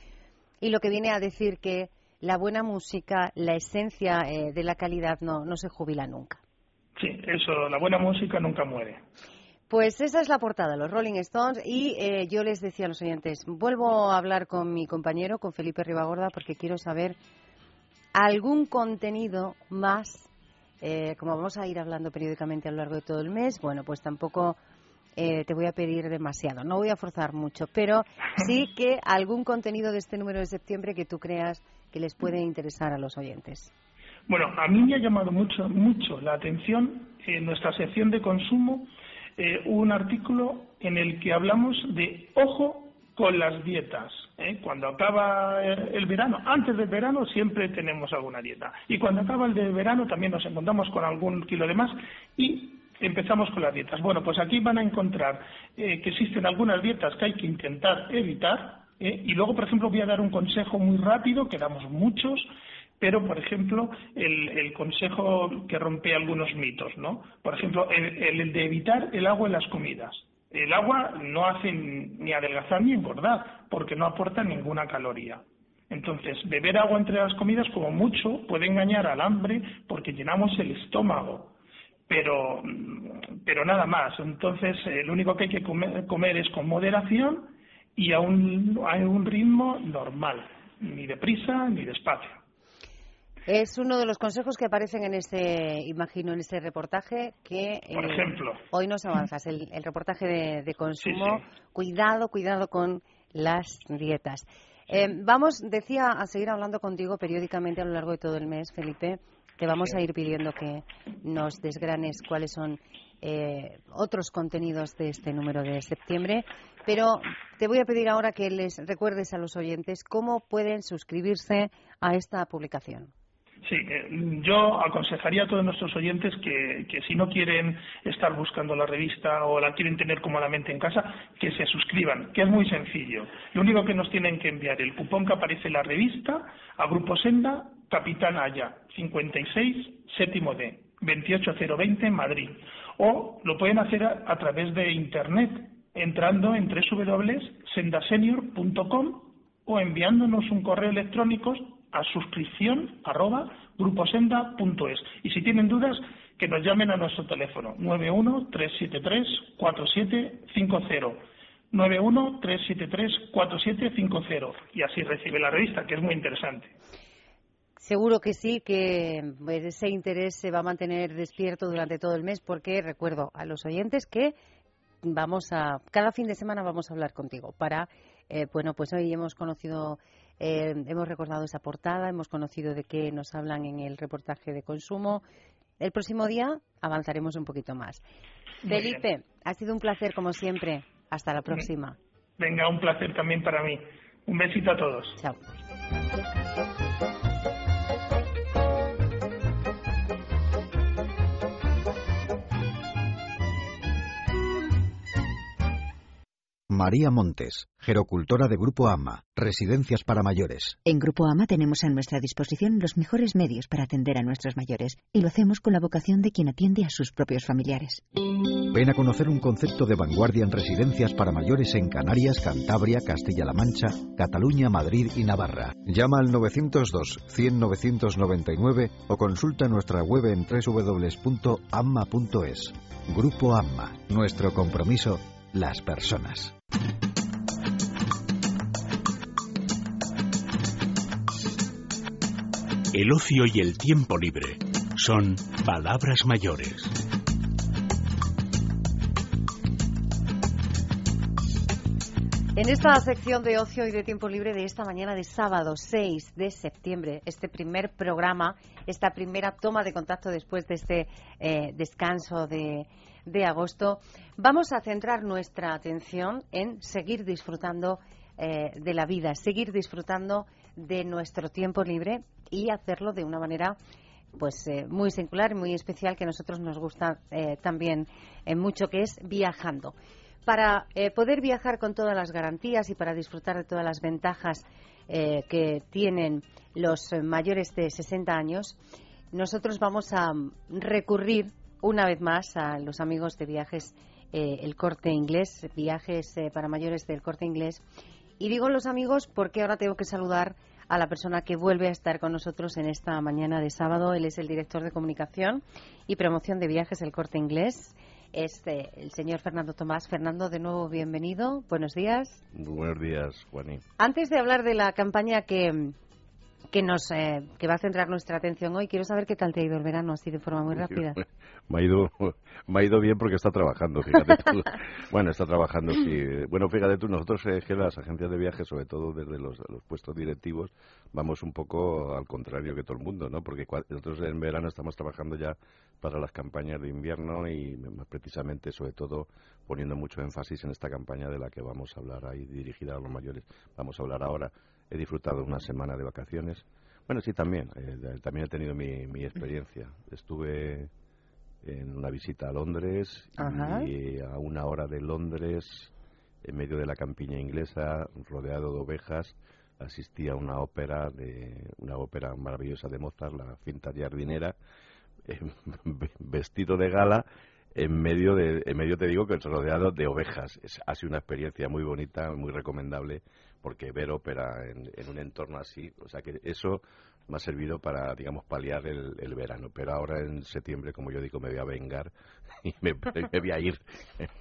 Y lo que viene a decir que la buena música, la esencia de la calidad no, no se jubila nunca. Sí, eso, la buena música nunca muere. Pues esa es la portada, los Rolling Stones. Y yo les decía a los oyentes, vuelvo a hablar con mi compañero, con Felipe Ribagorda, porque quiero saber algún contenido más, eh, como vamos a ir hablando periódicamente a lo largo de todo el mes, bueno, pues tampoco eh, te voy a pedir demasiado, no voy a forzar mucho, pero sí que algún contenido de este número de septiembre que tú creas que les puede interesar a los oyentes. Bueno, a mí me ha llamado mucho, mucho la atención en nuestra sección de consumo eh, un artículo en el que hablamos de ojo con las dietas. ¿Eh? Cuando acaba el verano, antes del verano siempre tenemos alguna dieta. Y cuando acaba el de verano también nos encontramos con algún kilo de más y empezamos con las dietas. Bueno, pues aquí van a encontrar eh, que existen algunas dietas que hay que intentar evitar. ¿eh? Y luego, por ejemplo, voy a dar un consejo muy rápido, que damos muchos, pero por ejemplo el, consejo que rompe algunos mitos, ¿no? Por ejemplo, el, de evitar el agua en las comidas. El agua no hace ni adelgazar ni engordar, porque no aporta ninguna caloría. Entonces, beber agua entre las comidas como mucho puede engañar al hambre porque llenamos el estómago, pero, pero nada más. Entonces, lo único que hay que comer, es con moderación y a un, a un ritmo normal, ni deprisa ni despacio. Es uno de los consejos que aparecen en este, imagino, en este reportaje que Por eh, ejemplo. hoy nos avanzas, el, reportaje de, consumo. Cuidado, cuidado con las dietas. Eh, vamos, decía, a seguir hablando contigo periódicamente a lo largo de todo el mes, Felipe. Te vamos a ir pidiendo que nos desgranes cuáles son eh, otros contenidos de este número de septiembre. Pero te voy a pedir ahora que les recuerdes a los oyentes cómo pueden suscribirse a esta publicación. Sí, eh, yo aconsejaría a todos nuestros oyentes que, si no quieren estar buscando la revista o la quieren tener cómodamente en casa, que se suscriban, que es muy sencillo. Lo único que nos tienen que enviar el cupón que aparece en la revista a Grupo Senda, Capitán Haya, 56, séptimo D, 28020, Madrid. O lo pueden hacer a, través de Internet, entrando en www.sendasenior.com o enviándonos un correo electrónico a suscripción arroba gruposenda.es. Y si tienen dudas, que nos llamen a nuestro teléfono 91-373-4750. 91-373-4750. Y así recibe la revista, que es muy interesante. Seguro que sí, que pues, ese interés se va a mantener despierto durante todo el mes, porque recuerdo a los oyentes que vamos a, cada fin de semana vamos a hablar contigo para, eh, bueno, pues hoy hemos conocido eh, hemos recordado esa portada, hemos conocido de qué nos hablan en el reportaje de consumo. El próximo día avanzaremos un poquito más. Felipe, ha sido un placer como siempre. Hasta la próxima. Venga, un placer también para mí. Un besito a todos. Chao. María Montes, gerocultora de Grupo AMA, Residencias para Mayores. En Grupo AMA tenemos a nuestra disposición los mejores medios para atender a nuestros mayores y lo hacemos con la vocación de quien atiende a sus propios familiares. Ven a conocer un concepto de vanguardia en residencias para mayores en Canarias, Cantabria, Castilla-La Mancha, Cataluña, Madrid y Navarra. Llama al 902 100 999 o consulta nuestra web en www.amma.es. Grupo AMMA. Nuestro compromiso, las personas. El ocio y el tiempo libre son palabras mayores. En esta sección de ocio y de tiempo libre de esta mañana de sábado 6 de septiembre, este primer programa, esta primera toma de contacto después de este eh, descanso de, de, agosto, vamos a centrar nuestra atención en seguir disfrutando eh, de la vida, seguir disfrutando de nuestro tiempo libre y hacerlo de una manera pues eh, muy singular, muy especial que a nosotros nos gusta también mucho, que es viajando. Para eh, poder viajar con todas las garantías y para disfrutar de todas las ventajas eh, que tienen los mayores de 60 años, nosotros vamos a recurrir una vez más a los amigos de viajes eh, El Corte Inglés, viajes para mayores del Corte Inglés. Y digo los amigos porque ahora tengo que saludar a la persona que vuelve a estar con nosotros en esta mañana de sábado. Él es el director de comunicación y promoción de viajes El Corte Inglés es el señor Fernando Tomás. Fernando, de nuevo, bienvenido. Buenos días. Buenos días, Juaní. Antes de hablar de la campaña que, que nos eh, que va a centrar nuestra atención hoy. Quiero saber qué tal te ha ido el verano, así de forma muy rápida. Me ha ido, me ha ido bien porque está trabajando, fíjate tú. bueno, está trabajando, sí. Bueno, fíjate tú, nosotros eh, que las agencias de viajes, sobre todo desde los, los, puestos directivos, vamos un poco al contrario que todo el mundo, ¿no? Porque nosotros en verano estamos trabajando ya para las campañas de invierno y más precisamente, sobre todo, poniendo mucho énfasis en esta campaña de la que vamos a hablar ahí, dirigida a los mayores. Vamos a hablar ahora he disfrutado una semana de vacaciones. Bueno, sí, también. Eh, también he tenido mi, mi, experiencia. Estuve en una visita a Londres y a una hora de Londres, en medio de la campiña inglesa, rodeado de ovejas, asistí a una ópera de una ópera maravillosa de Mozart, la Finta Jardinera, vestido de gala en medio de en medio te digo que rodeado de ovejas. Es, ha sido una experiencia muy bonita, muy recomendable porque ver ópera en, un entorno así, o sea que eso me ha servido para, digamos, paliar el, verano. Pero ahora en septiembre, como yo digo, me voy a vengar y me, voy a ir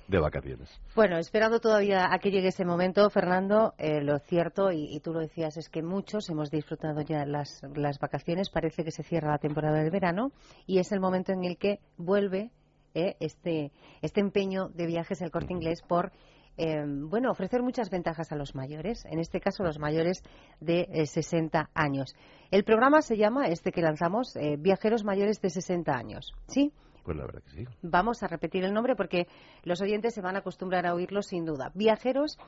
de vacaciones. Bueno, esperando todavía a que llegue ese momento, Fernando, eh, lo cierto, y, tú lo decías, es que muchos hemos disfrutado ya las, las vacaciones, parece que se cierra la temporada del verano y es el momento en el que vuelve eh, este, este empeño de viajes el corte inglés por Em, bueno, ofrecer muchas ventajas a los mayores, en este caso los mayores de 60 eh, años. El programa se llama, este que lanzamos, eh, Viajeros Mayores de 60 años, ¿sí? Pues la verdad que sí. Vamos a repetir el nombre porque los oyentes se van a acostumbrar a oírlo sin duda. Viajeros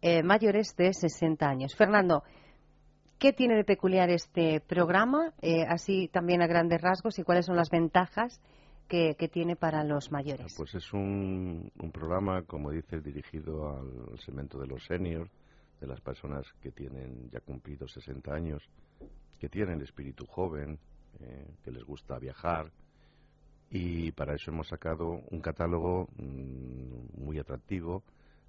eh, mayores de 60 años. Fernando, ¿qué tiene de peculiar este programa? así también a grandes rasgos y cuáles son las ventajas que, tiene para los mayores? Pues es un, programa, como dices, dirigido al segmento de los seniors, de las personas que tienen ya cumplidos 60 años, que tienen espíritu joven, eh, que les gusta viajar. Y para eso hemos sacado un catálogo mm, muy atractivo,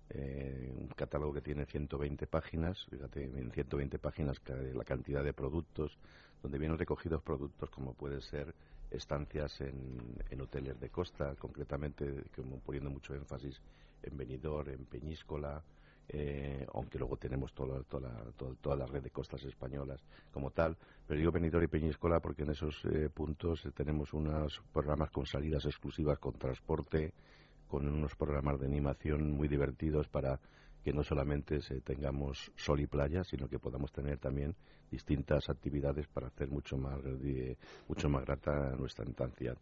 eh, un catálogo que tiene 120 páginas, fíjate, en 120 páginas la cantidad de productos, donde vienen recogidos productos como puede ser estancias en, hoteles de costa, concretamente como poniendo mucho énfasis en Benidorm, en Peñíscola, eh, aunque luego tenemos toda, toda, toda, la red de costas españolas como tal. Pero digo Benidorm y Peñíscola porque en esos eh, puntos tenemos unos programas con salidas exclusivas con transporte, con unos programas de animación muy divertidos para que no solamente tengamos sol y playa, sino que podamos tener también distintas actividades para hacer mucho más, mucho más grata nuestra instancia.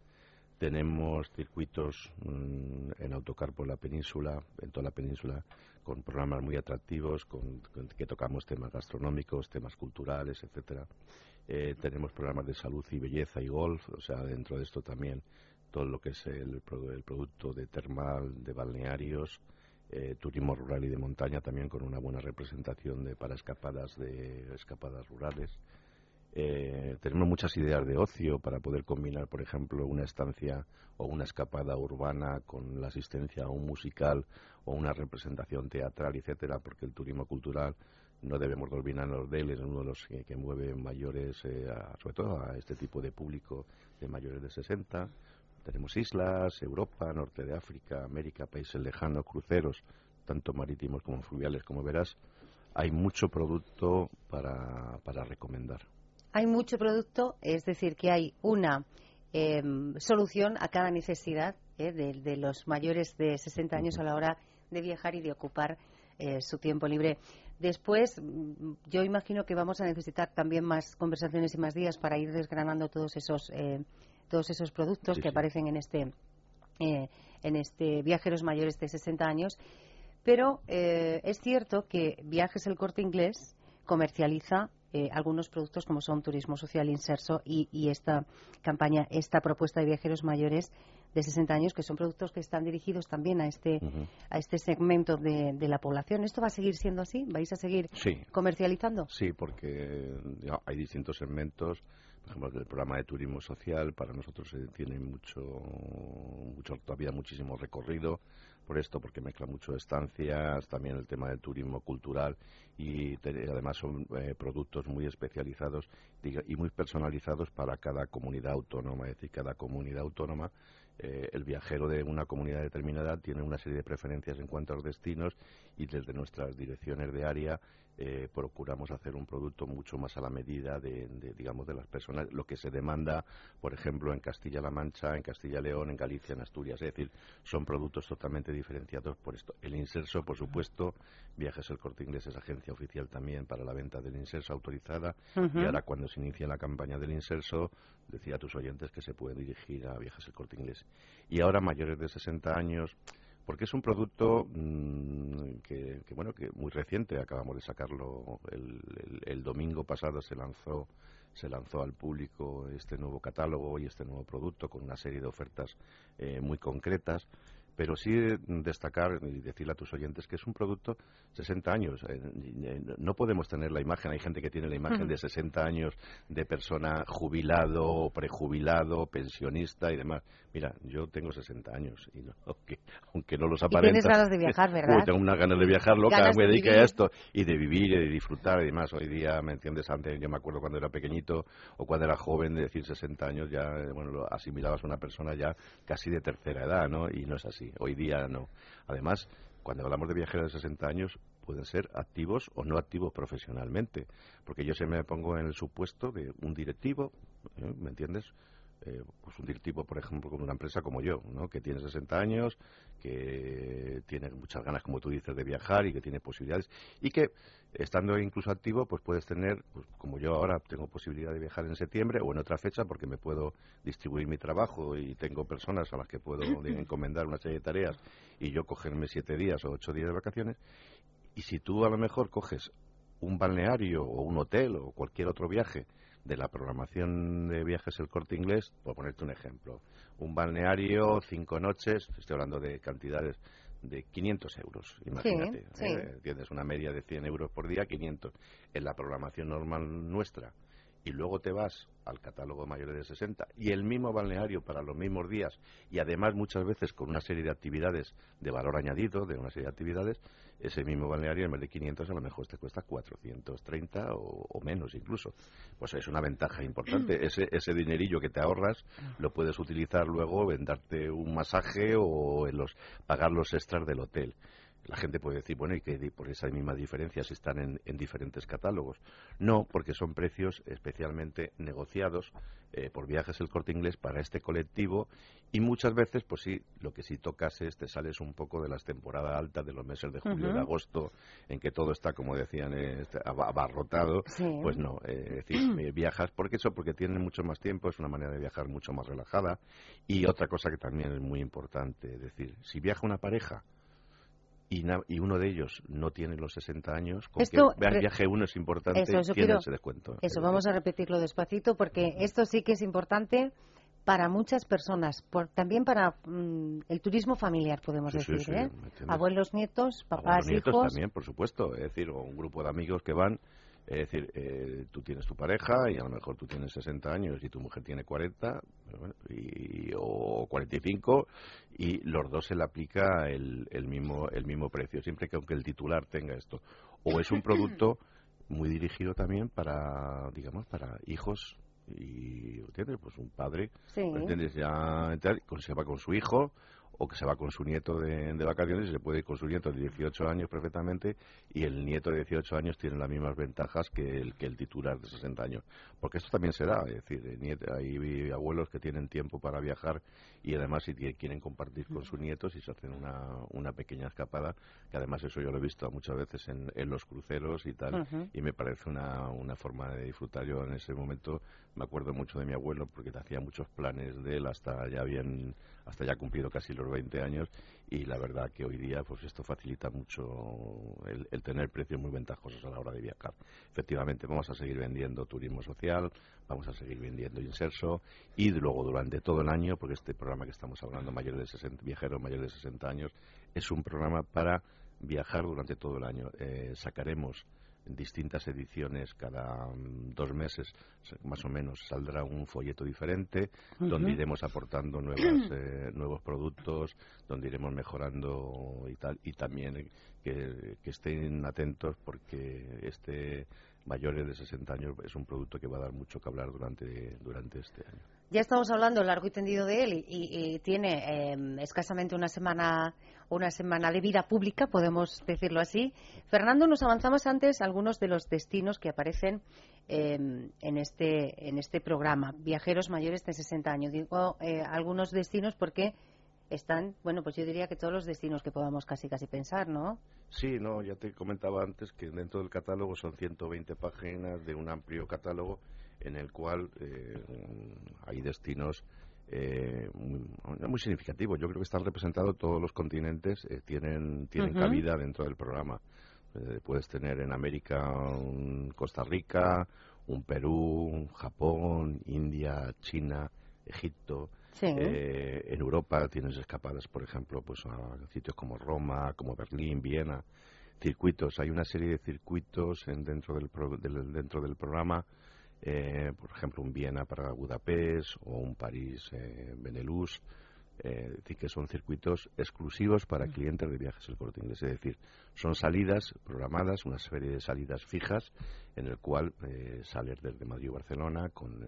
Tenemos circuitos mm, en autocar por la península, en toda la península, con programas muy atractivos, con, que tocamos temas gastronómicos, temas culturales, etcétera. Eh, tenemos programas de salud y belleza y golf, o sea, dentro de esto también todo lo que es el, el producto de termal, de balnearios, eh, turismo rural y de montaña también con una buena representación de, para escapadas de escapadas rurales. Eh, tenemos muchas ideas de ocio para poder combinar, por ejemplo, una estancia o una escapada urbana con la asistencia a un musical o una representación teatral, etcétera, porque el turismo cultural no debemos olvidarnos de él, es uno de los que, mueve mayores, eh, sobre todo a este tipo de público de mayores de 60. Tenemos islas, Europa, norte de África, América, países lejanos, cruceros, tanto marítimos como fluviales, como verás. Hay mucho producto para, para recomendar. Hay mucho producto, es decir, que hay una em, solución a cada necesidad eh, de, los mayores de 60 años a la hora de viajar y de ocupar eh, su tiempo libre. Después, mm, yo imagino que vamos a necesitar también más conversaciones y más días para ir desgranando todos esos, eh, todos esos productos que aparecen en este, en este Viajeros Mayores de 60 años. Pero es cierto que Viajes el Corte Inglés comercializa eh, algunos productos como son Turismo Social Inserso y, esta campaña, esta propuesta de viajeros mayores de 60 años, que son productos que están dirigidos también a este, a este segmento de, la población. ¿Esto va a seguir siendo así? ¿Vais a seguir comercializando? Sí, porque hay distintos segmentos. Por ejemplo, el programa de turismo social para nosotros eh, tiene mucho, mucho, todavía muchísimo recorrido por esto, porque mezcla mucho estancias, también el tema del turismo cultural y además son eh, productos muy especializados y muy personalizados para cada comunidad autónoma. Es decir, cada comunidad autónoma eh, el viajero de una comunidad determinada tiene una serie de preferencias en cuanto a los destinos y desde nuestras direcciones de área eh, procuramos hacer un producto mucho más a la medida de, digamos de las personas lo que se demanda por ejemplo en Castilla-La Mancha en Castilla-León en Galicia en Asturias. Es decir son productos totalmente diferenciados por esto. El inserso por supuesto Viajes el Corte Inglés es agencia oficial también para la venta del inserso autorizada. Y ahora cuando se inicia la campaña del inserso decía a tus oyentes que se puede dirigir a Viajes el Corte Inglés. Y ahora mayores de 60 años porque es un producto mm, que, bueno que muy reciente. Acabamos de sacarlo el, domingo pasado se lanzó se lanzó al público este nuevo catálogo y este nuevo producto con una serie de ofertas eh, muy concretas pero sí destacar y decirle a tus oyentes que es un producto 60 años. Eh, eh, no podemos tener la imagen, hay gente que tiene la imagen de 60 años de persona jubilado, prejubilado, pensionista y demás. Mira, yo tengo 60 años y aunque, no los aparenta. tienes ganas de viajar, ¿verdad? tengo unas ganas de viajar loca, me dediqué a esto y de vivir y de disfrutar y demás. Hoy día, ¿me entiendes? Antes yo me acuerdo cuando era pequeñito o cuando era joven de decir 60 años ya, bueno, lo asimilabas a una persona ya casi de tercera edad, ¿no? Y no es así. Hoy día no. Además, cuando hablamos de viajeros de 60 años, pueden ser activos o no activos profesionalmente. Porque yo se me pongo en el supuesto de un directivo, ¿eh? ¿me entiendes? Eh, pues un directivo, por ejemplo, con una empresa como yo, ¿no? que tiene 60 años, que tiene muchas ganas, como tú dices, de viajar y que tiene posibilidades y que estando incluso activo, pues puedes tener, pues como yo ahora tengo posibilidad de viajar en septiembre o en otra fecha porque me puedo distribuir mi trabajo y tengo personas a las que puedo encomendar una serie de tareas y yo cogerme siete días o ocho días de vacaciones. Y si tú a lo mejor coges un balneario o un hotel o cualquier otro viaje de la programación de viajes El Corte Inglés, por ponerte un ejemplo, un balneario, cinco noches, estoy hablando de cantidades de 500 euros, imagínate, ¿eh? tienes una media de 100 euros por día, 500 en la programación normal nuestra y luego te vas al catálogo de mayores de 60 y el mismo balneario para los mismos días y además muchas veces con una serie de actividades de valor añadido, de una serie de actividades, ese mismo balneario en vez de 500 a lo mejor te cuesta 430 o, o menos incluso. Pues es una ventaja importante. ese, ese dinerillo que te ahorras lo puedes utilizar luego en darte un masaje o en los pagar los extras del hotel. La gente puede decir, bueno, y que por esa misma diferencia si están en, diferentes catálogos. No, porque son precios especialmente negociados eh, por viajes el corte inglés para este colectivo y muchas veces, pues sí, lo que sí tocas es te sales un poco de las temporadas altas de los meses de julio y de agosto, en que todo está, como decían, este, abarrotado. Pues no, eh, es decir, viajas porque eso, porque tienen mucho más tiempo, es una manera de viajar mucho más relajada. Y otra cosa que también es muy importante, es decir, si viaja una pareja, y, uno de ellos no tiene los 60 años, con esto, que viaje uno es importante, eso, tiene ese descuento. Eso, vamos a repetirlo despacito porque esto sí que es importante para muchas personas, por, también para mm, el turismo familiar, podemos decir, ¿eh? Abuelos, nietos, papás, Abuelos, nietos también, por supuesto, es decir, o un grupo de amigos que van es decir, eh, tú tienes tu pareja y a lo mejor tú tienes 60 años y tu mujer tiene 40 y, o 45 y los dos se le aplica el, el, mismo, el mismo precio, siempre que aunque el titular tenga esto. O es un producto muy dirigido también para, digamos, para hijos y, ¿entiendes? Pues un padre, ¿entiendes? Ya se va con su hijo o que se va con su nieto de, vacaciones y se puede ir con su nieto de 18 años perfectamente y el nieto de 18 años tiene las mismas ventajas que el, que el titular de 60 años. Porque esto también se da, es decir, hay abuelos que tienen tiempo para viajar y además si quieren compartir con sus nietos y se hacen una, una pequeña escapada, que además eso yo lo he visto muchas veces en, en los cruceros y tal, y me parece una, una forma de disfrutar. Yo en ese momento me acuerdo mucho de mi abuelo porque hacía muchos planes de él hasta ya bien hasta ya cumplido casi los 20 años y la verdad que hoy día pues esto facilita mucho el, tener precios muy ventajosos a la hora de viajar. Efectivamente, vamos a seguir vendiendo turismo social, vamos a seguir vendiendo inserso y luego durante todo el año, porque este programa que estamos hablando, mayor de 60, viajeros mayores de 60 años, es un programa para viajar durante todo el año. Eh, sacaremos distintas ediciones cada mm, dos meses más o menos saldrá un folleto diferente donde iremos aportando nuevas, eh, nuevos productos donde iremos mejorando y tal y también que, que estén atentos porque este mayores de 60 años es un producto que va a dar mucho que hablar durante, durante este año. Ya estamos hablando largo y tendido de él y, tiene em, escasamente una semana, una semana de vida pública, podemos decirlo así. Fernando, nos avanzamos antes algunos de los destinos que aparecen em, en, este, en este programa, viajeros mayores de 60 años. Digo eh, algunos destinos porque están, bueno, pues yo diría que todos los destinos que podamos casi casi pensar, ¿no? Sí, no, ya te comentaba antes que dentro del catálogo son 120 páginas de un amplio catálogo en el cual eh, hay destinos eh, muy, significativos. Yo creo que están representados todos los continentes, eh, tienen, tienen cabida dentro del programa. puedes tener en América un Costa Rica, un Perú, Japón, India, China, Egipto. Eh, en Europa tienes escapadas, por ejemplo, pues a sitios como Roma, como Berlín, Viena, circuitos. Hay una serie de circuitos en, dentro, del, dentro del programa, eh, por ejemplo, un Viena para Budapest o un París eh, Benelux. Eh, decir, que son circuitos exclusivos para mm. clientes de viajes el corte inglés. Es decir, son salidas programadas, una serie de salidas fijas, en el cual eh, sales desde Madrid o Barcelona, con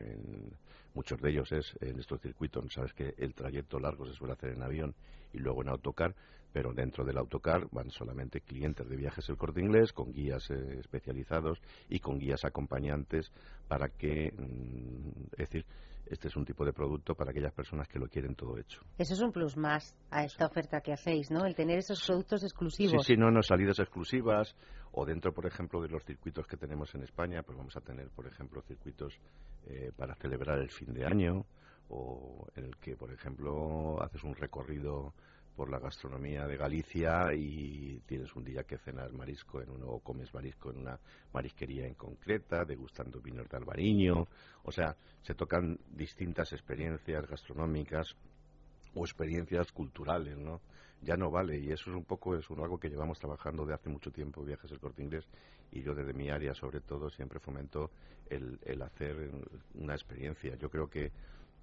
muchos de ellos es en estos circuitos, sabes que el trayecto largo se suele hacer en avión y luego en autocar, pero dentro del autocar van solamente clientes de viajes el corte inglés, con guías eh, especializados y con guías acompañantes para que, mm, es decir, este es un tipo de producto para aquellas personas que lo quieren todo hecho. Eso es un plus más a esta oferta que hacéis, ¿no? El tener esos productos exclusivos. Sí, sí, no, no, salidas exclusivas o dentro, por ejemplo, de los circuitos que tenemos en España, pues vamos a tener, por ejemplo, circuitos eh, para celebrar el fin de año o en el que, por ejemplo, haces un recorrido por la gastronomía de Galicia y tienes un día que cenar marisco en uno o comes marisco en una marisquería en concreta, degustando vinos de albariño, o sea, se tocan distintas experiencias gastronómicas o experiencias culturales, ¿no? Ya no vale y eso es un poco es algo que llevamos trabajando de hace mucho tiempo viajes el corte inglés y yo desde mi área sobre todo siempre fomento el, el hacer una experiencia. Yo creo que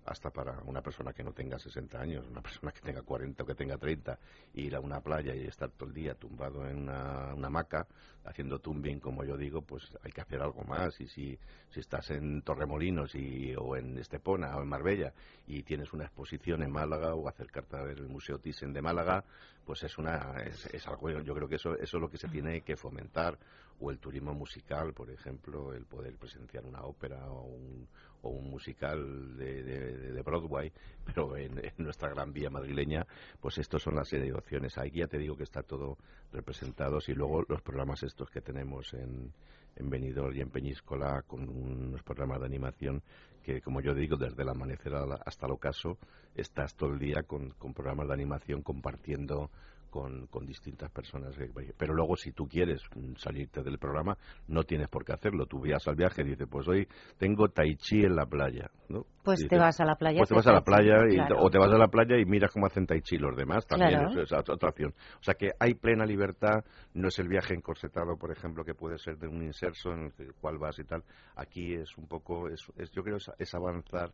hasta para una persona que no tenga 60 años, una persona que tenga 40 o que tenga 30, ir a una playa y estar todo el día tumbado en una, hamaca haciendo tumbing, como yo digo, pues hay que hacer algo más. Y si, si estás en Torremolinos y, o en Estepona o en Marbella y tienes una exposición en Málaga o acercarte a ver el Museo Thyssen de Málaga, pues es, una, es, es algo, yo creo que eso, eso es lo que se tiene que fomentar. O el turismo musical, por ejemplo, el poder presenciar una ópera o un, o un musical de, Broadway, pero en, nuestra gran vía madrileña, pues estos son las opciones. Ahí ya te digo que está todo representado y luego los programas estos que tenemos en, en Benidorm y en Peñíscola con unos programas de animación que, como yo digo, desde el amanecer hasta el ocaso, estás todo el día con programas de animación compartiendo con, con distintas personas. Pero luego, si tú quieres salirte del programa, no tienes por qué hacerlo. Tú vas al viaje y dices, pues hoy tengo tai chi en la playa. ¿no? Pues te vas a la playa. Pues te vas a la playa o te vas a la playa y miras cómo hacen tai chi los demás. También es, otra opción. O sea que hay plena libertad. No es el viaje encorsetado, por ejemplo, que puede ser de un inserso en el cual vas y tal. Aquí es un poco, es, yo creo, es, es avanzar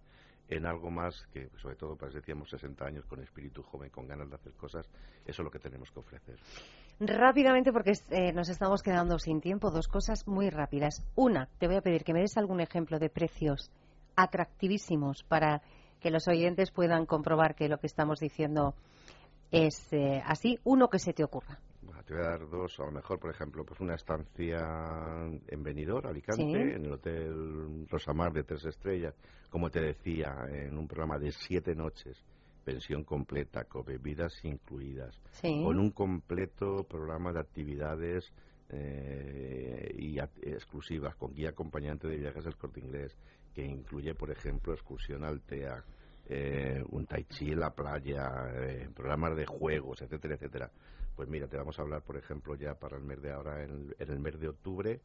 en algo más que, sobre todo, pues decíamos, 60 años con espíritu joven, con ganas de hacer cosas, eso es lo que tenemos que ofrecer. Rápidamente, porque eh, nos estamos quedando sin tiempo, dos cosas muy rápidas. Una, te voy a pedir que me des algún ejemplo de precios atractivísimos para que los oyentes puedan comprobar que lo que estamos diciendo es eh, así. Uno que se te ocurra te voy a dar dos, a lo mejor, por ejemplo, pues una estancia en Benidorm, Alicante, en el Hotel Rosamar de tres estrellas, como te decía, en un programa de siete noches, pensión completa, con bebidas incluidas, con un completo programa de actividades eh, y exclusivas, con guía acompañante de viajes del corte inglés, que incluye, por ejemplo, excursión al TEA, eh, un tai chi en la playa, eh, programas de juegos, etcétera, etcétera. Pues mira, te vamos a hablar, por ejemplo, ya para el mes de ahora, en, el mes de octubre.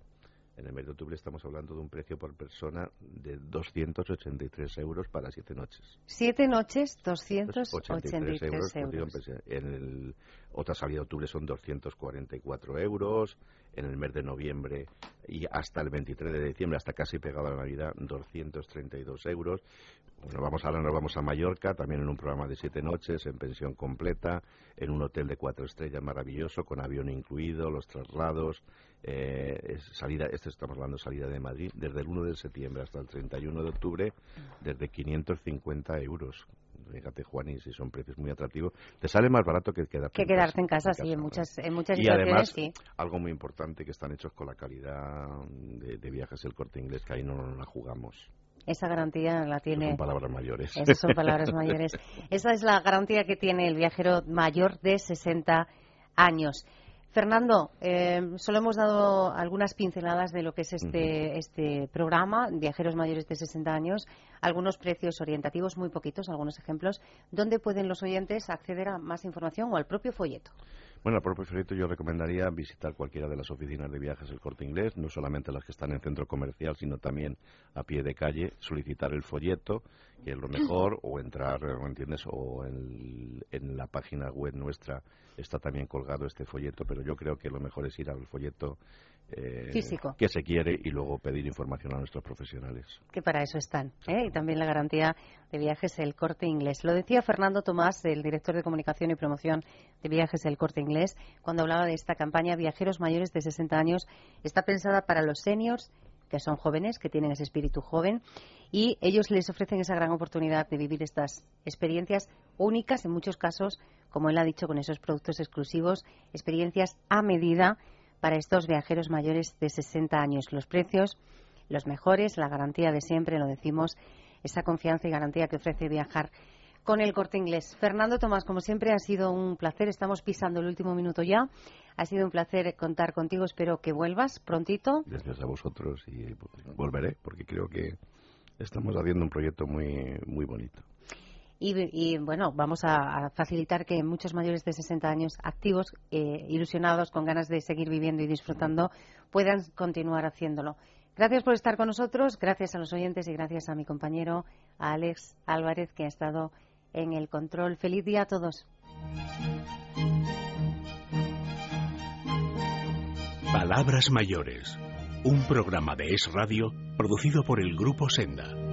En el mes de octubre estamos hablando de un precio por persona de 283 euros para siete noches. Siete noches, 283 euros. euros. En el, otra salida de octubre son 244 euros. En el mes de noviembre y hasta el 23 de diciembre, hasta casi pegado a la Navidad, 232 euros. Bueno, vamos ahora nos vamos a Mallorca, también en un programa de siete noches, en pensión completa, en un hotel de cuatro estrellas maravilloso, con avión incluido, los traslados, eh, salida, este estamos hablando de salida de Madrid, desde el 1 de septiembre hasta el 31 de octubre, desde 550 euros. Fíjate, Juan, y si son precios muy atractivos, te sale más barato que quedarte, que quedarte en casa. sí, en muchas, en muchas y además, algo muy importante, que están hechos con la calidad de, de viajes el corte inglés, que ahí no nos la jugamos. Esa garantía la tiene. son palabras mayores. Esas son palabras mayores. Esa es la garantía que tiene el viajero mayor de 60 años. Fernando, eh, solo hemos dado algunas pinceladas de lo que es este, este programa, Viajeros Mayores de 60 años, algunos precios orientativos, muy poquitos, algunos ejemplos. ¿Dónde pueden los oyentes acceder a más información o al propio folleto? Bueno, al propio folleto yo recomendaría visitar cualquiera de las oficinas de viajes del Corte Inglés, no solamente las que están en centro comercial, sino también a pie de calle, solicitar el folleto, que es lo mejor, o entrar, entiendes? O en, en la página web nuestra está también colgado este folleto, pero yo creo que lo mejor es ir al folleto eh, físico que se quiere y luego pedir información a nuestros profesionales. Que para eso están. ¿eh? Y también la garantía de viajes El Corte Inglés. Lo decía Fernando Tomás, el director de comunicación y promoción de viajes El Corte Inglés, cuando hablaba de esta campaña Viajeros mayores de 60 años. Está pensada para los seniors que son jóvenes, que tienen ese espíritu joven, y ellos les ofrecen esa gran oportunidad de vivir estas experiencias únicas, en muchos casos, como él ha dicho, con esos productos exclusivos, experiencias a medida para estos viajeros mayores de 60 años. Los precios, los mejores, la garantía de siempre, lo decimos, esa confianza y garantía que ofrece viajar con el corte inglés. Fernando Tomás, como siempre, ha sido un placer. Estamos pisando el último minuto ya. Ha sido un placer contar contigo. Espero que vuelvas prontito. Gracias a vosotros y volveré porque creo que estamos haciendo un proyecto muy, muy bonito. Y, bueno, vamos a, facilitar que muchos mayores de 60 años activos, eh, ilusionados, con ganas de seguir viviendo y disfrutando, puedan continuar haciéndolo. Gracias por estar con nosotros, gracias a los oyentes y gracias a mi compañero Alex Álvarez que ha estado en el control. Feliz día a todos. Palabras Mayores, un programa de Es Radio producido por el Grupo Senda.